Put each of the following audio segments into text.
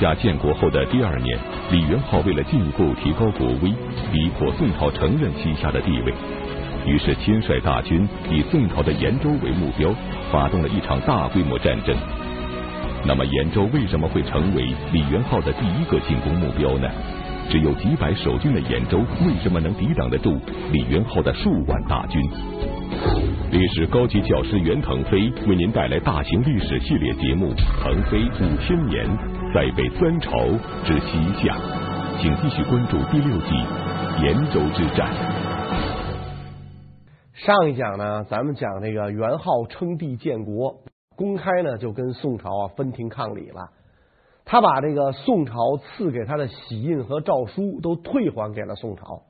下建国后的第二年，李元昊为了进一步提高国威，逼迫宋朝承认西夏的地位，于是亲率大军以宋朝的兖州为目标，发动了一场大规模战争。那么兖州为什么会成为李元昊的第一个进攻目标呢？只有几百守军的兖州，为什么能抵挡得住李元昊的数万大军？历史高级教师袁腾飞为您带来大型历史系列节目《腾飞五千年》，再北三朝之西夏，请继续关注第六集《延州之战》。上一讲呢，咱们讲这个元昊称帝建国，公开呢就跟宋朝啊分庭抗礼了。他把这个宋朝赐给他的玺印和诏书都退还给了宋朝。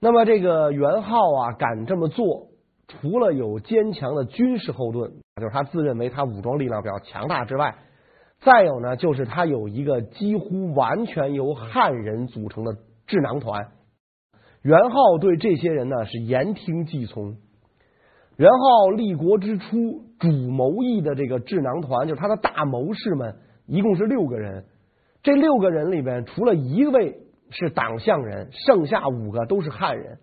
那么这个元昊啊，敢这么做，除了有坚强的军事后盾，就是他自认为他武装力量比较强大之外，再有呢，就是他有一个几乎完全由汉人组成的智囊团。元昊对这些人呢是言听计从。元昊立国之初，主谋议的这个智囊团，就是他的大谋士们。一共是六个人，这六个人里边，除了一位是党项人，剩下五个都是汉人。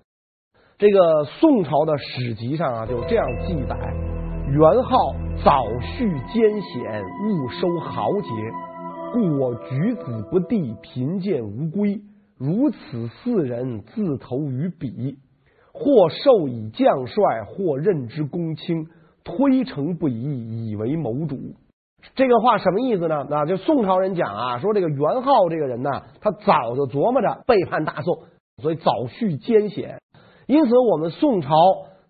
这个宋朝的史籍上啊，就这样记载：元昊早蓄艰险，勿收豪杰，故我举子不第，贫贱无归。如此四人，自投于彼，或授以将帅，或任之公卿，推诚不疑，以为谋主。这个话什么意思呢？啊，就宋朝人讲啊，说这个元昊这个人呢，他早就琢磨着背叛大宋，所以早蓄艰险。因此，我们宋朝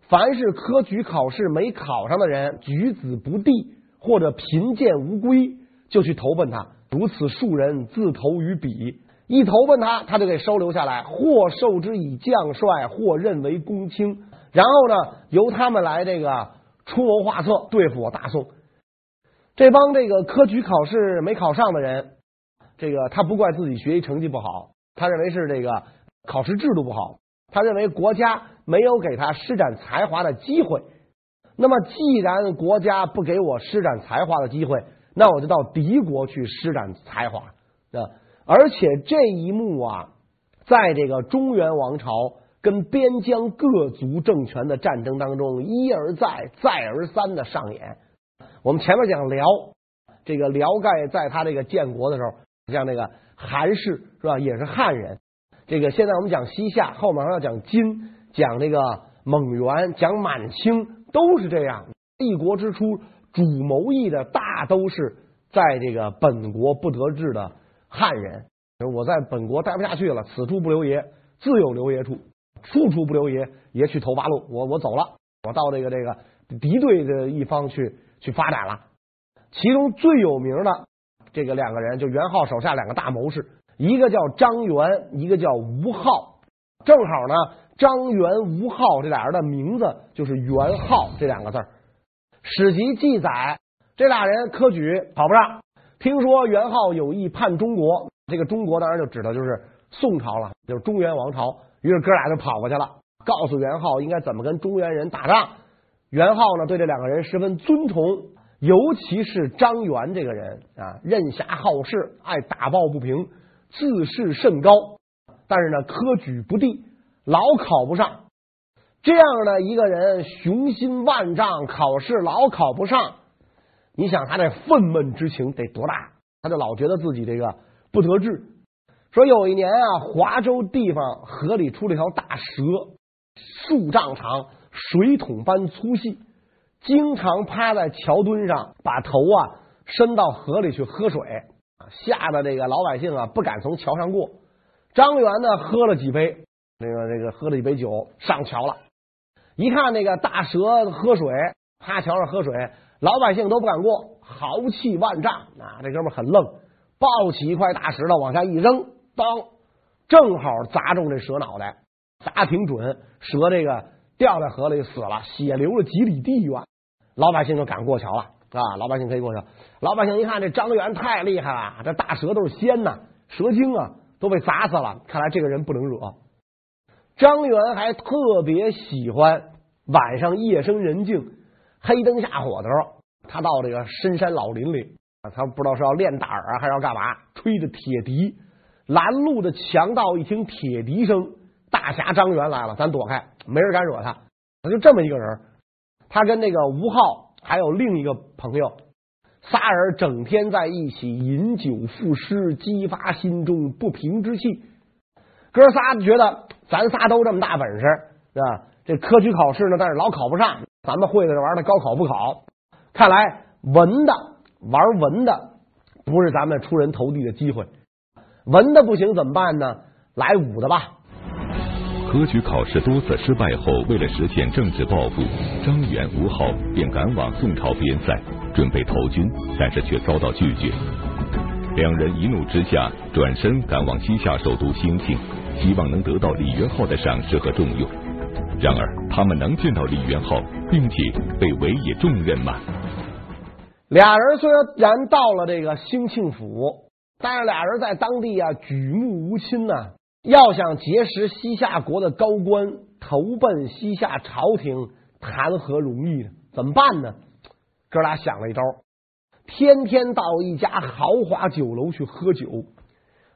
凡是科举考试没考上的人，举子不第或者贫贱无归，就去投奔他。如此数人，自投于彼，一投奔他，他就给收留下来，或授之以将帅，或任为公卿，然后呢，由他们来这个出谋划策，对付我大宋。这帮这个科举考试没考上的人，这个他不怪自己学习成绩不好，他认为是这个考试制度不好，他认为国家没有给他施展才华的机会。那么，既然国家不给我施展才华的机会，那我就到敌国去施展才华。啊，而且这一幕啊，在这个中原王朝跟边疆各族政权的战争当中，一而再、再而三的上演。我们前面讲辽，这个辽盖在他这个建国的时候，像那个韩氏是吧，也是汉人。这个现在我们讲西夏，后面还要讲金，讲这个蒙元，讲满清，都是这样。立国之初，主谋议的大都是在这个本国不得志的汉人。我在本国待不下去了，此处不留爷，自有留爷处，处处不留爷，爷去投八路。我我走了，我到这个这个敌对的一方去。去发展了，其中最有名的这个两个人，就元昊手下两个大谋士，一个叫张元，一个叫吴昊。正好呢，张元、吴昊这俩人的名字就是元昊这两个字。史籍记载，这俩人科举考不上，听说元昊有意叛中国，这个中国当然就指的就是宋朝了，就是中原王朝。于是哥俩就跑过去了，告诉元昊应该怎么跟中原人打仗。元昊呢，对这两个人十分尊崇，尤其是张元这个人啊，任侠好事，爱打抱不平，自视甚高，但是呢，科举不第，老考不上。这样的一个人，雄心万丈，考试老考不上，你想他这愤懑之情得多大？他就老觉得自己这个不得志。说有一年啊，华州地方河里出了一条大蛇，数丈长。水桶般粗细，经常趴在桥墩上，把头啊伸到河里去喝水，吓得这个老百姓啊不敢从桥上过。张元呢喝了几杯，那个那个喝了一杯酒上桥了，一看那个大蛇喝水，趴桥上喝水，老百姓都不敢过，豪气万丈啊！这哥们很愣，抱起一块大石头往下一扔，当正好砸中这蛇脑袋，砸挺准，蛇这个。掉在河里死了，血流了几里地远，老百姓就敢过桥了啊！老百姓可以过去。老百姓一看这张元太厉害了，这大蛇都是仙呐，蛇精啊，都被砸死了。看来这个人不能惹。张元还特别喜欢晚上夜深人静、黑灯瞎火的时候，他到这个深山老林里他不知道是要练胆啊，还是要干嘛？吹着铁笛，拦路的强盗一听铁笛声，大侠张元来了，咱躲开，没人敢惹他。他就这么一个人，他跟那个吴浩还有另一个朋友，仨人整天在一起饮酒赋诗，激发心中不平之气。哥仨觉得咱仨都这么大本事，是吧？这科举考试呢，但是老考不上。咱们会的这玩意儿，高考不考。看来文的玩文的，不是咱们出人头地的机会。文的不行怎么办呢？来武的吧。科举考试多次失败后，为了实现政治抱负，张元、吴浩便赶往宋朝边塞，准备投军，但是却遭到拒绝。两人一怒之下，转身赶往西夏首都兴庆，希望能得到李元昊的赏识和重用。然而，他们能见到李元昊，并且被委以重任吗？俩人虽然到了这个兴庆府，但是俩人在当地啊举目无亲呐、要想结识西夏国的高官，投奔西夏朝廷，谈何容易呢？怎么办呢？哥俩想了一招，天天到一家豪华酒楼去喝酒，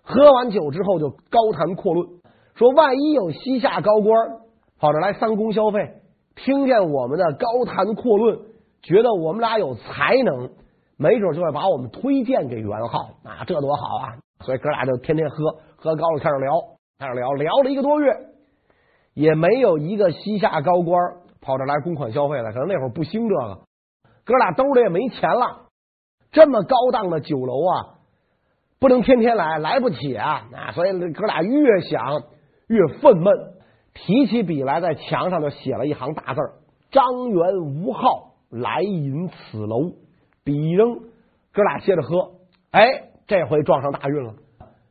喝完酒之后就高谈阔论，说万一有西夏高官。跑这来三公消费，听见我们的高谈阔论，觉得我们俩有才能，没准就会把我们推荐给元昊啊，这多好啊！所以哥俩就天天喝，喝高了开始聊，开始聊，聊了一个多月，也没有一个西夏高官跑这来公款消费的，可能那会儿不兴这个，哥俩兜里也没钱了，这么高档的酒楼啊，不能天天来，来不起啊！啊，所以哥俩越想越愤懑。提起笔来，在墙上就写了一行大字：“张元、吴浩来饮此楼。”笔一扔，哥俩接着喝。哎，这回撞上大运了，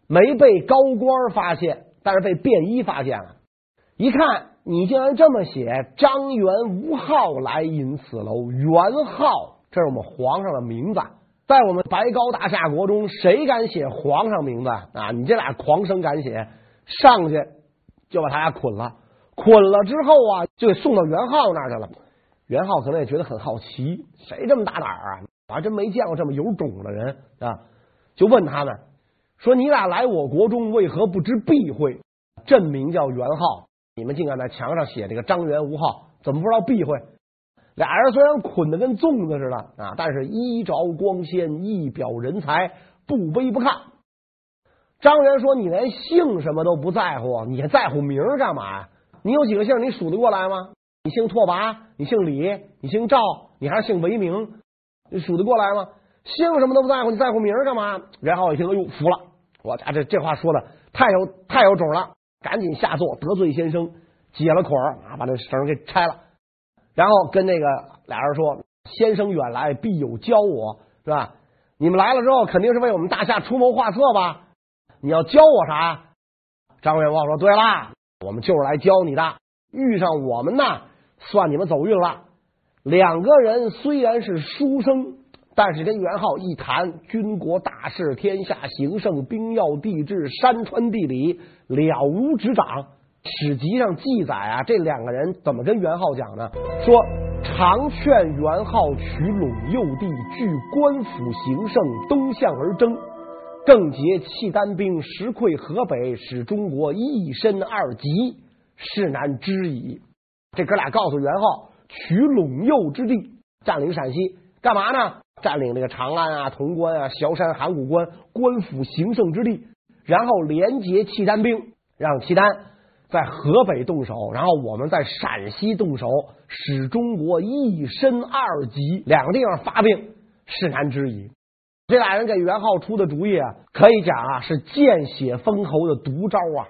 没被高官发现，但是被便衣发现了。一看，你竟然这么写：“张元、吴浩来饮此楼。”元昊，这是我们皇上的名字，在我们白高大夏国中，谁敢写皇上名字啊？你这俩狂生敢写，上去。就把他俩捆了，捆了之后啊，就给送到元昊那去了。元昊可能也觉得很好奇，谁这么大胆啊？我还真没见过这么有种的人啊！就问他们说：“你俩来我国中，为何不知避讳？朕名叫元昊，你们竟敢在墙上写这个张元吴昊，怎么不知道避讳？”俩人虽然捆得跟粽子似的啊，但是衣着光鲜，一表人才，不卑不亢。张元说：“你连姓什么都不在乎，你还在乎名干嘛呀？你有几个姓？你数得过来吗？你姓拓跋，你姓李，你姓赵，你还是姓韦明？你数得过来吗？姓什么都不在乎，你在乎名干嘛？”元昊一听，哎呦，服了！我家这这话说的太有太有种了，赶紧下座得罪先生，解了捆儿啊，把这绳给拆了，然后跟那个俩人说：“先生远来，必有教我，是吧？你们来了之后，肯定是为我们大夏出谋划策吧？”你要教我啥？张元昊说：“对啦，我们就是来教你的。遇上我们呢，算你们走运了。两个人虽然是书生，但是跟元昊一谈军国大事、天下形胜、兵要地质、山川地理，了如指掌。史籍上记载啊，这两个人怎么跟元昊讲呢？说常劝元昊取陇右地，据官府形胜，东向而征。”更结契丹兵，实溃河北，使中国一身二极，是难知矣。这哥俩告诉元昊，取陇右之地，占领陕西，干嘛呢？占领这个长安啊、潼关啊、萧山、函谷关官府行胜之地，然后连结契丹兵，让契丹在河北动手，然后我们在陕西动手，使中国一身二极，两个地方发兵，是难知矣。这俩人给元昊出的主意啊，可以讲啊是见血封喉的毒招啊。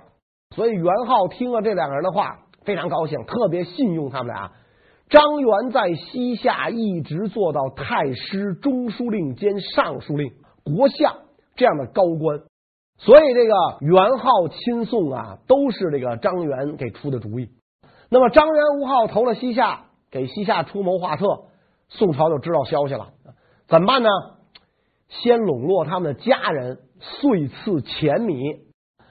所以元昊听了这两个人的话，非常高兴，特别信用他们俩。张元在西夏一直做到太师、中书令兼尚书令、国相这样的高官，所以这个元昊亲送啊，都是这个张元给出的主意。那么张元、吴昊投了西夏，给西夏出谋划策，宋朝就知道消息了，怎么办呢？先笼络他们的家人，岁赐钱米，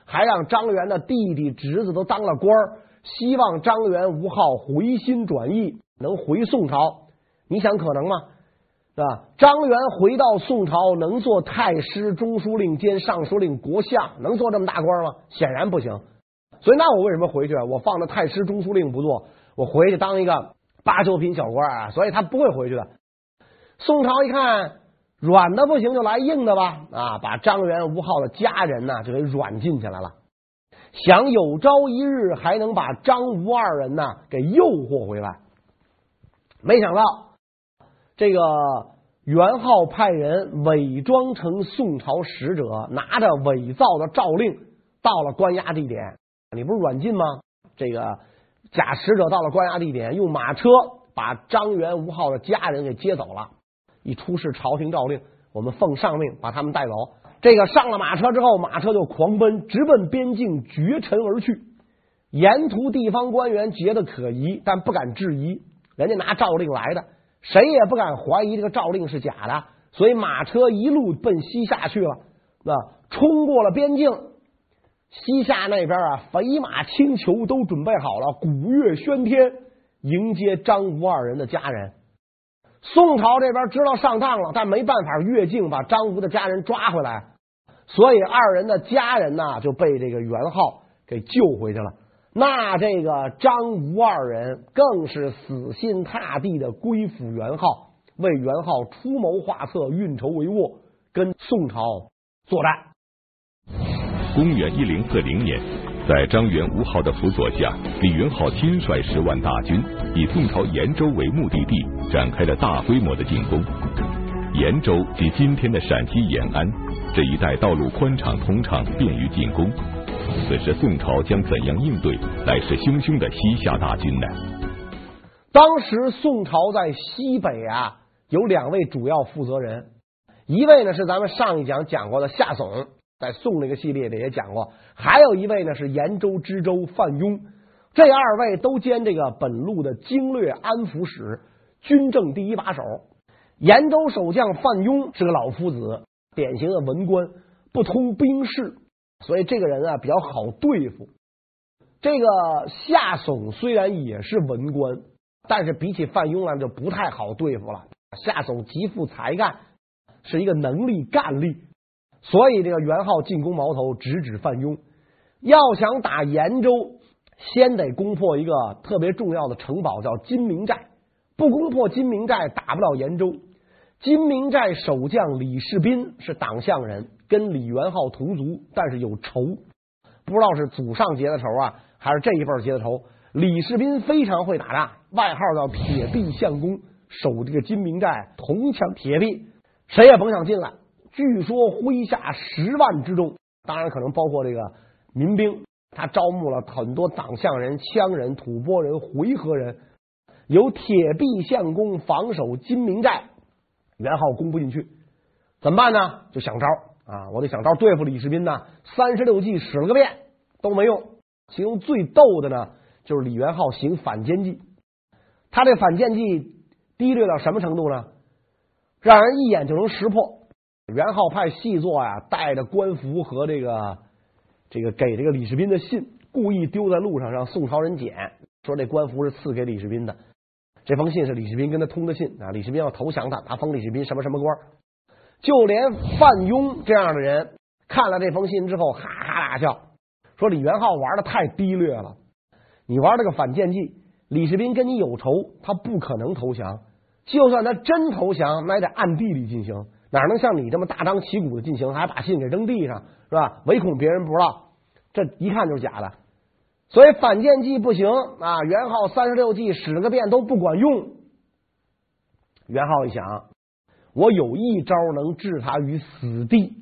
还让张元的弟弟侄子都当了官，希望张元吴昊回心转意，能回宋朝。你想可能吗？是吧？张元回到宋朝，能做太师、中书令兼尚书令、国相，能做这么大官吗？显然不行。所以，那我为什么回去？我放着太师、中书令不做，我回去当一个八九品小官啊！所以他不会回去的。宋朝一看软的不行，就来硬的吧！啊，把张元、吴浩的家人呢就给软禁起来了。想有朝一日还能把张吴二人呢给诱惑回来，没想到这个元昊派人伪装成宋朝使者，拿着伪造的诏令到了关押地点。你不是软禁吗？这个假使者到了关押地点，用马车把张元、吴昊的家人给接走了。一出示朝廷诏令，我们奉上命把他们带走。这个上了马车之后，马车就狂奔，直奔边境，绝尘而去。沿途地方官员觉得可疑，但不敢质疑，人家拿诏令来的，谁也不敢怀疑这个诏令是假的。所以马车一路奔西夏去了，那冲过了边境。西夏那边啊，肥马轻裘都准备好了，鼓乐喧天，迎接张吴二人的家人。宋朝这边知道上当了，但没办法越境把张吴的家人抓回来，所以二人的家人呢就被这个元昊给救回去了。那这个张吴二人更是死心塌地的归附元昊，为元昊出谋划策、运筹帷幄，跟宋朝作战。公元一零四零年，在张元、吴浩的辅佐下，李元昊亲率十万大军，以宋朝延州为目的地，展开了大规模的进攻。延州即今天的陕西延安这一带，道路宽敞通畅，便于进攻。此时，宋朝将怎样应对来势汹汹的西夏大军呢？当时，宋朝在西北啊，有两位主要负责人，一位呢是咱们上一讲讲过的夏竦。在宋那个系列里也讲过，还有一位呢是延州知州范雍，这二位都兼这个本路的经略安抚使，军政第一把手。延州守将范雍是个老夫子，典型的文官，不通兵事，所以这个人啊比较好对付。这个夏竦虽然也是文官，但是比起范雍来就不太好对付了。夏竦极富才干，是一个能力干力。所以，这个元昊进攻矛头直指范雍。要想打延州，先得攻破一个特别重要的城堡，叫金明寨。不攻破金明寨，打不了延州。金明寨守将李世斌是党项人，跟李元昊同族，但是有仇，不知道是祖上结的仇啊，还是这一辈结的仇。李世民非常会打仗，外号叫铁壁相公，守这个金明寨，铜墙铁壁，谁也甭想进来。据说麾下十万之众，当然可能包括这个民兵。他招募了很多党项人、羌人、吐蕃人、回纥人，由铁壁相公防守金明寨，元昊攻不进去，怎么办呢？就想招啊！我得想招对付李世民呢。三十六计使了个遍都没用，其中最逗的呢，就是李元昊行反间计。他这反间计低劣到什么程度呢？让人一眼就能识破。元昊派细作呀，带着官服和这个这个给这个李世民的信，故意丢在路上，让宋朝人捡，说这官服是赐给李世民的。这封信是李世民跟他通的信啊，李世民要投降他，他封李世民什么什么官。就连范雍这样的人看了这封信之后，哈哈大笑，说李元昊玩的太低劣了，你玩这个反间计，李世民跟你有仇，他不可能投降，就算他真投降，那也得暗地里进行。哪能像你这么大张旗鼓的进行，还把信给扔地上，是吧？唯恐别人不知道，这一看就是假的。所以反间计不行啊！元昊三十六计使了个遍都不管用。元昊一想，我有一招能置他于死地，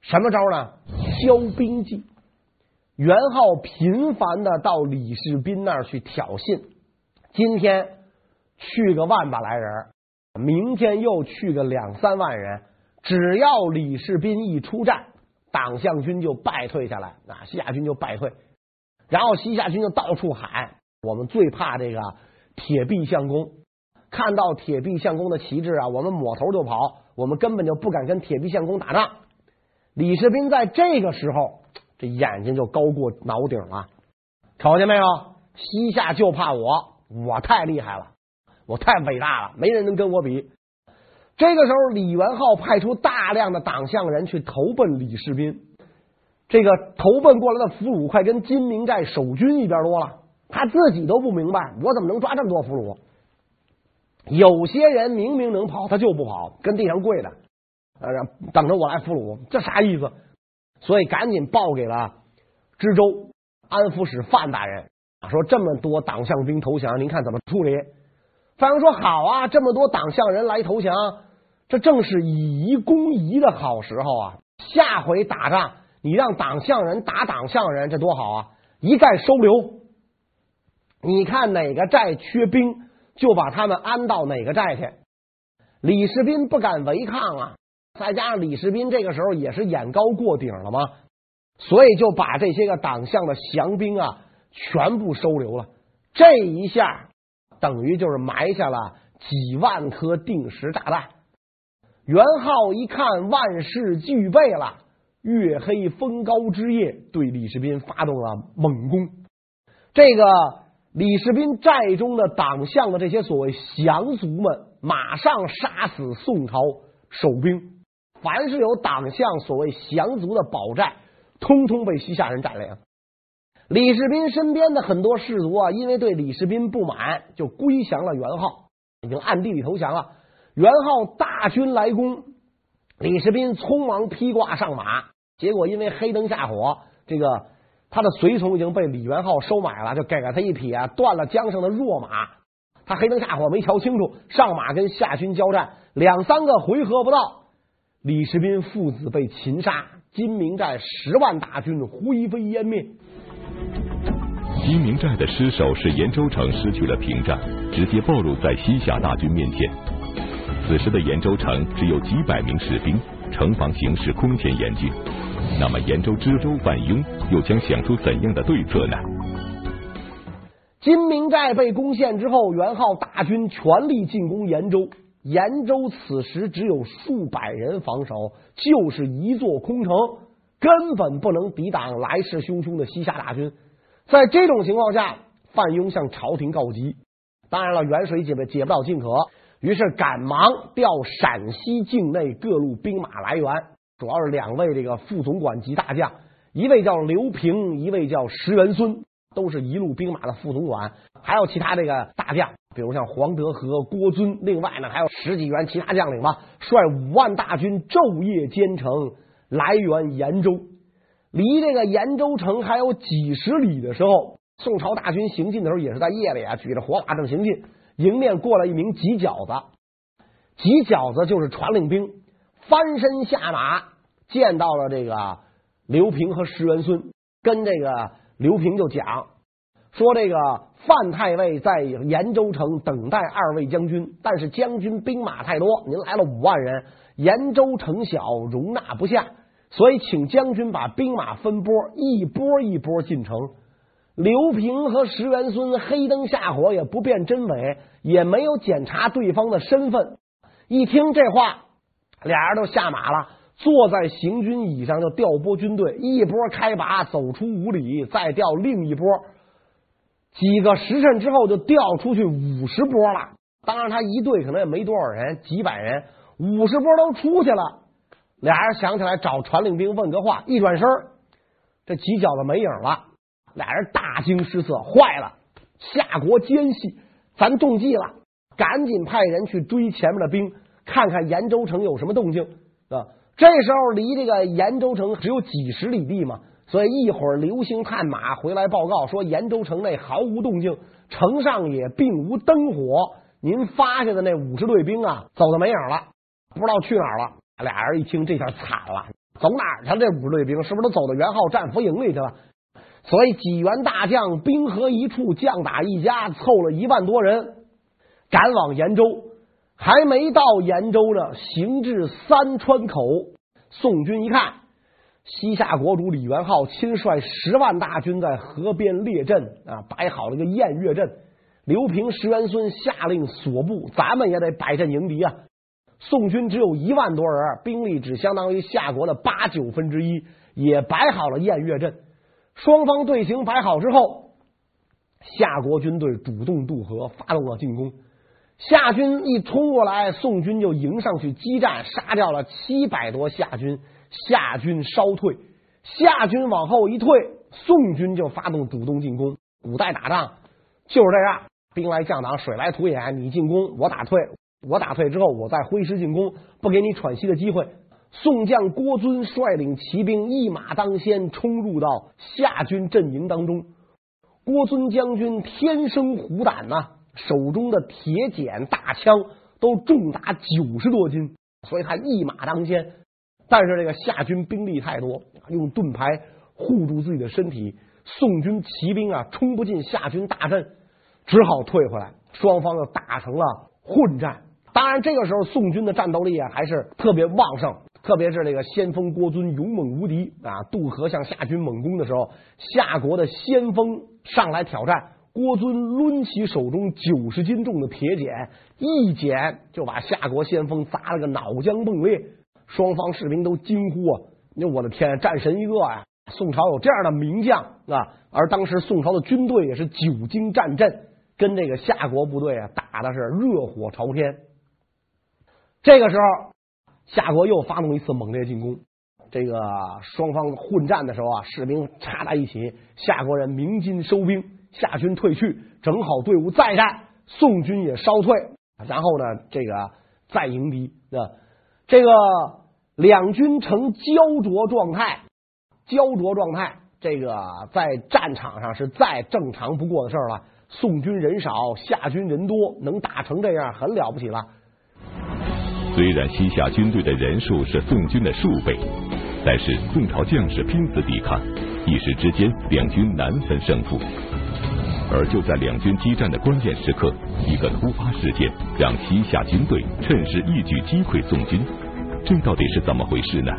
什么招呢？消兵计。元昊频繁的到李世斌那儿去挑衅，今天去个万把来人。明天又去个两三万人，只要李世斌一出战，党项军就败退下来，啊，西夏军就败退，然后西夏军就到处喊：“我们最怕这个铁壁相公，看到铁壁相公的旗帜啊，我们抹头就跑，我们根本就不敢跟铁壁相公打仗。”李世民在这个时候，这眼睛就高过脑顶了，瞅见没有？西夏就怕我，我太厉害了。我太伟大了，没人能跟我比。这个时候，李元昊派出大量的党项人去投奔李世民。这个投奔过来的俘虏快跟金明寨守军一边多了，他自己都不明白，我怎么能抓这么多俘虏？有些人明明能跑，他就不跑，跟地上跪着，呃，等着我来俘虏，这啥意思？所以赶紧报给了知州安抚使范大人，说这么多党项兵投降，您看怎么处理？范永说好啊，这么多党项人来投降，这正是以夷攻夷的好时候啊！下回打仗，你让党项人打党项人，这多好啊！一概收留，你看哪个寨缺兵？就把他们安到哪个寨去。李世斌不敢违抗啊，再加上李世斌这个时候也是眼高过顶了嘛，所以就把这些个党项的降兵啊全部收留了。这一下等于就是埋下了几万颗定时炸弹。元昊一看万事俱备了，月黑风高之夜，对李世斌发动了猛攻。这个。李世民寨中的党项的这些所谓降卒们，马上杀死宋朝守兵。凡是有党项所谓降卒的保寨，通通被西夏人占领。李世民身边的很多士卒啊，因为对李世民不满，就归降了元昊，已经暗地里投降了。元昊大军来攻，李世民匆忙披挂上马，结果因为黑灯瞎火，这个。他的随从已经被李元昊收买了，就给了他一匹啊断了缰绳的弱马。他黑灯瞎火没瞧清楚，上马跟夏军交战，两三个回合不到，李世斌父子被擒杀，金明寨十万大军灰飞烟灭。金明寨的失守使延州城失去了屏障，直接暴露在西夏大军面前。此时的延州城只有几百名士兵，城防形势空前严峻。那么，延州知州范雍又将想出怎样的对策呢？金明寨被攻陷之后，元昊大军全力进攻延州。延州此时只有数百人防守，就是一座空城，根本不能抵挡来势汹汹的西夏大军。在这种情况下，范雍向朝廷告急。当然了，远水解不解不了近渴，于是赶忙调陕西境内各路兵马来援。主要是两位这个副总管级大将，一位叫刘平，一位叫石元孙，都是一路兵马的副总管。还有其他这个大将，比如像黄德和、郭遵。另外呢，还有十几员其他将领吧，率五万大军昼夜兼程来援延州。离这个延州城还有几十里的时候，宋朝大军行进的时候，也是在夜里啊，举着火把正行进。迎面过来一名急脚子，急脚子就是传令兵。翻身下马，见到了这个刘平和石元孙，跟这个刘平就讲说：“这个范太尉在延州城等待二位将军，但是将军兵马太多，您来了五万人，延州城小，容纳不下，所以请将军把兵马分拨，一波一波进城。”刘平和石元孙黑灯瞎火，也不辨真伪，也没有检查对方的身份。一听这话。俩人都下马了，坐在行军椅上就调拨军队，一波开拔，走出五里，再调另一波。几个时辰之后，就调出去五十波了。当然，他一队可能也没多少人，几百人，五十波都出去了。俩人想起来找传令兵问个话，一转身，这几脚子没影了。俩人大惊失色，坏了，夏国奸细，咱中计了，赶紧派人去追前面的兵。看看延州城有什么动静啊？这时候离这个延州城只有几十里地嘛，所以一会儿流星探马回来报告说，延州城内毫无动静，城上也并无灯火。您发下的那五十队兵啊，走的没影了，不知道去哪儿了。俩人一听，这下惨了，走哪儿去了？这五十队兵是不是都走到元昊战俘营里去了？所以几员大将兵合一处，将打一家，凑了一万多人，赶往延州。还没到延州呢，行至三川口，宋军一看，西夏国主李元昊亲率十万大军在河边列阵啊，摆好了个偃月阵。刘平、石元孙下令锁部，咱们也得摆阵迎敌啊。宋军只有一万多人，兵力只相当于夏国的八九分之一，也摆好了偃月阵。双方队形摆好之后，夏国军队主动渡河，发动了进攻。夏军一冲过来，宋军就迎上去激战，杀掉了七百多夏军，夏军稍退。夏军往后一退，宋军就发动主动进攻。古代打仗就是这样，兵来将挡，水来土掩，你进攻，我打退，我打退之后，我再挥师进攻，不给你喘息的机会。宋将郭遵率领骑兵一马当先冲入到夏军阵营当中。郭遵将军天生虎胆呐、手中的铁锏大枪都重达九十多斤，所以他一马当先。但是这个夏军兵力太多，用盾牌护住自己的身体，宋军骑兵啊冲不进夏军大阵，只好退回来。双方又打成了混战。当然，这个时候宋军的战斗力啊还是特别旺盛，特别是这个先锋郭尊勇猛无敌啊，渡河向夏军猛攻的时候，夏国的先锋上来挑战，郭尊抡起手中九十斤重的铁锏，一锏就把夏国先锋砸了个脑浆迸裂。双方士兵都惊呼啊！那我的天，战神一个啊！宋朝有这样的名将啊！而当时宋朝的军队也是久经战阵，跟这个夏国部队啊打的是热火朝天。这个时候，夏国又发动一次猛烈进攻。这个双方混战的时候啊，士兵插在一起，夏国人鸣金收兵，夏军退去，整好队伍再战。宋军也稍退，然后呢，这个再迎敌啊。这个两军呈焦灼状态，焦灼状态，这个在战场上是再正常不过的事儿了。宋军人少，夏军人多，能打成这样，很了不起了。虽然西夏军队的人数是宋军的数倍，但是宋朝将士拼死抵抗，一时之间两军难分胜负。而就在两军激战的关键时刻，一个突发事件让西夏军队趁势一举击溃宋军，这到底是怎么回事呢？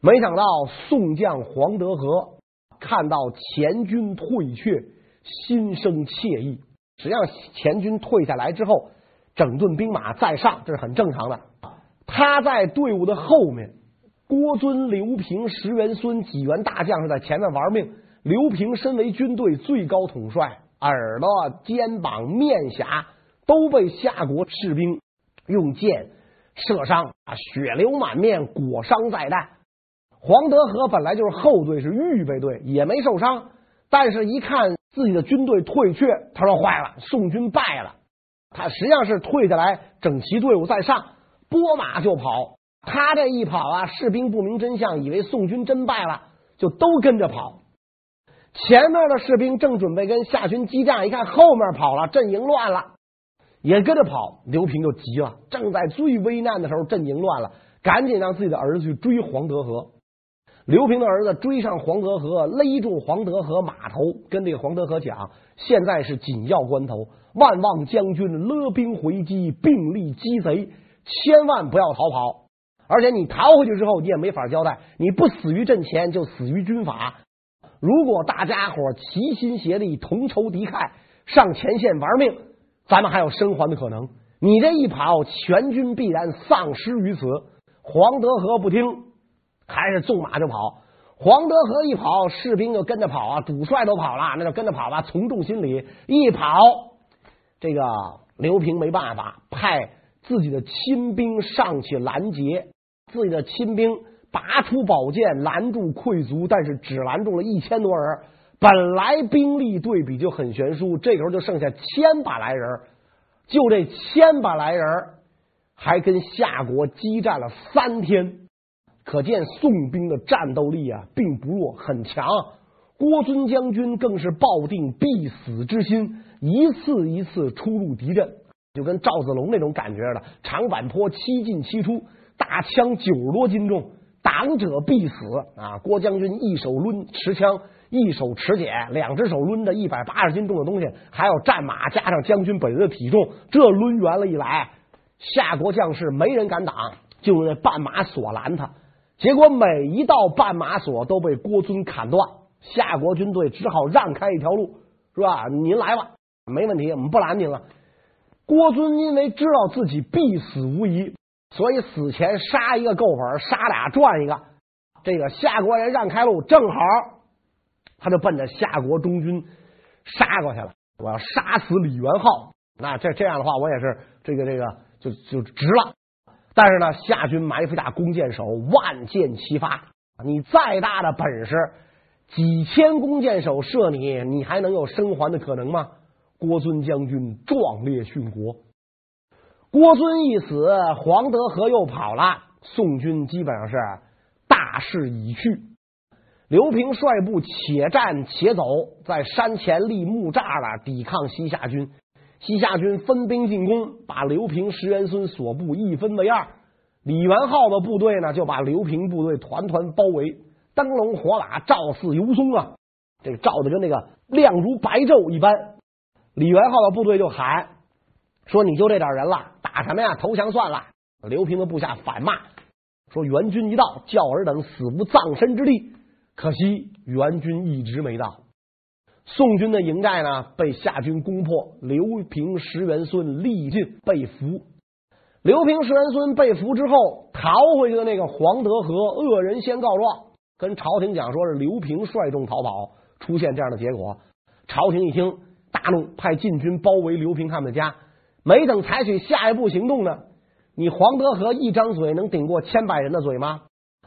没想到宋将黄德和看到前军退却，心生窃意。实际上，前军退下来之后，整顿兵马再上，这是很正常的。他在队伍的后面，郭尊、刘平、石元孙几员大将是在前面玩命。刘平身为军队最高统帅，耳朵、肩膀、面颊都被夏国士兵用箭射伤啊，血流满面，裹伤在带。黄德和本来就是后队，是预备队，也没受伤，但是一看自己的军队退却，他说坏了，宋军败了。他实际上是退下来整齐队伍再上，拨马就跑。他这一跑啊，士兵不明真相，以为宋军真败了，就都跟着跑。前面的士兵正准备跟夏军激战，一看后面跑了，阵营乱了，也跟着跑。刘平就急了，正在最危难的时候，阵营乱了，赶紧让自己的儿子去追黄德和。刘平的儿子追上黄德和，勒住黄德和马头，跟这个黄德和讲：“现在是紧要关头，万望将军勒兵回击，并力击贼，千万不要逃跑。而且你逃回去之后，你也没法交代，你不死于阵前，就死于军法。”如果大家伙齐心协力、同仇敌忾，上前线玩命，咱们还有生还的可能。你这一跑，全军必然丧失于此。黄德和不听，还是纵马就跑。黄德和一跑，士兵就跟着跑啊，主帅都跑了，那就跟着跑吧。从众心理，一跑，这个刘平没办法，派自己的亲兵上去拦截，自己的亲兵。拔出宝剑拦住溃卒，但是只拦住了一千多人。本来兵力对比就很悬殊，这时候就剩下千把来人。就这千把来人，还跟夏国激战了三天，可见宋兵的战斗力啊，并不弱，很强。郭尊将军更是抱定必死之心，一次一次出入敌阵，就跟赵子龙那种感觉似的。长坂坡七进七出，大枪九十多斤重。挡者必死啊！郭将军一手抡持枪，一手持锏，两只手抡着一百八十斤重的东西，还有战马加上将军本人的体重，这抡圆了一来，夏国将士没人敢挡，就用那绊马索拦他。结果每一道绊马索都被郭尊砍断，夏国军队只好让开一条路，是吧？您来吧，没问题，我们不拦您了。郭尊因为知道自己必死无疑。所以死前杀一个够本，杀俩赚一个。这个夏国人让开路，正好他就奔着夏国中军杀过去了。我要杀死李元昊，那这这样的话，我也是这个这个就就值了。但是呢，夏军埋伏下弓箭手，万箭齐发。你再大的本事，几千弓箭手射你，你还能有生还的可能吗？郭遵将军壮烈殉国。郭遵一死，黄德和又跑了，宋军基本上是大势已去。刘平率部且战且走，在山前立木栅了，抵抗西夏军。西夏军分兵进攻，把刘平、石元孙所部一分为二。李元昊的部队呢，就把刘平部队团团包围，灯笼火把照似油松啊！这个照的跟那个亮如白昼一般。李元昊的部队就喊说：“你就这点人了，打什么呀？投降算了。”刘平的部下反骂说：“援军一到，叫尔等死无葬身之地。”可惜援军一直没到，宋军的营寨呢，被夏军攻破，刘平、石元孙历尽被俘。刘平、石元孙被俘之后，逃回去的那个黄德和恶人先告状，跟朝廷讲说是刘平率众逃跑，出现这样的结果。朝廷一听大怒，派禁军包围刘平他们的家。没等采取下一步行动呢，你黄德和一张嘴能顶过千百人的嘴吗？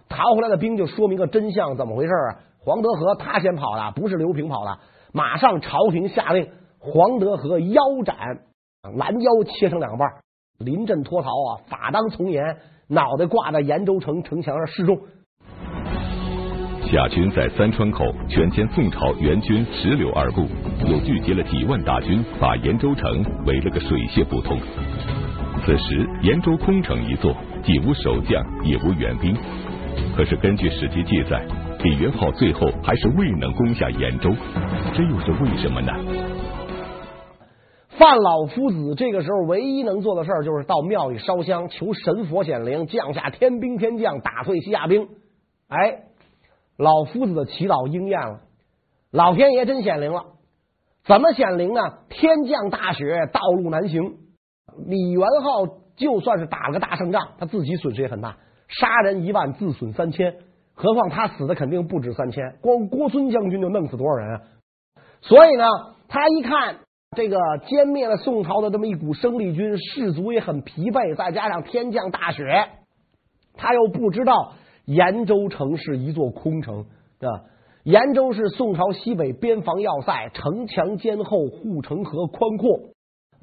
逃回来的兵就说明个真相，怎么回事啊？黄德和他先跑的，不是刘平跑的。马上朝廷下令，黄德和腰斩，拦腰切成两半。临阵脱逃啊！法当从严，脑袋挂在延州城城墙上示众。夏军在三川口全歼宋朝援军十柳二部，又聚集了几万大军，把延州城围了个水泄不通。此时延州空城一座，既无守将，也无援兵。可是根据史籍记载，李元昊最后还是未能攻下延州，这又是为什么呢？范老夫子这个时候唯一能做的事儿，就是到庙里烧香，求神佛显灵，降下天兵天将，打退西夏兵。哎，老夫子的祈祷应验了，老天爷真显灵了。怎么显灵呢？天降大雪，道路难行。李元昊就算是打了个大胜仗，他自己损失也很大，杀人一万，自损三千。何况他死的肯定不止三千，光郭遵将军就弄死多少人啊？所以呢，他一看。这个歼灭了宋朝的这么一股生力军，士卒也很疲惫，再加上天降大雪，他又不知道延州城是一座空城啊。延州是宋朝西北边防要塞，城墙坚厚，护城河宽阔，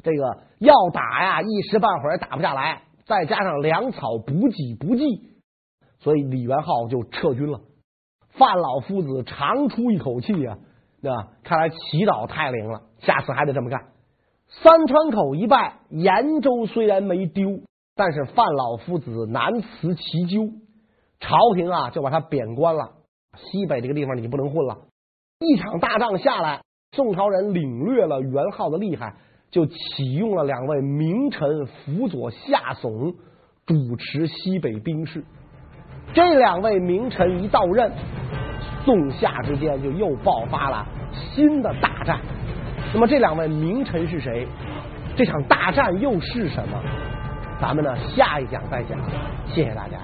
这个要打呀，一时半会儿打不下来。再加上粮草补给不济，所以李元昊就撤军了。范老夫子长出一口气呀。对吧？看来祈祷太灵了，下次还得这么干。三川口一败，延州虽然没丢，但是范老夫子难辞其咎，朝廷啊就把他贬官了。西北这个地方你不能混了。一场大仗下来，宋朝人领略了元昊的厉害，就启用了两位名臣辅佐夏竦主持西北兵事。这两位名臣一到任。宋夏之间就又爆发了新的大战。那么这两位名臣是谁？这场大战又是什么？咱们呢下一讲再讲。谢谢大家。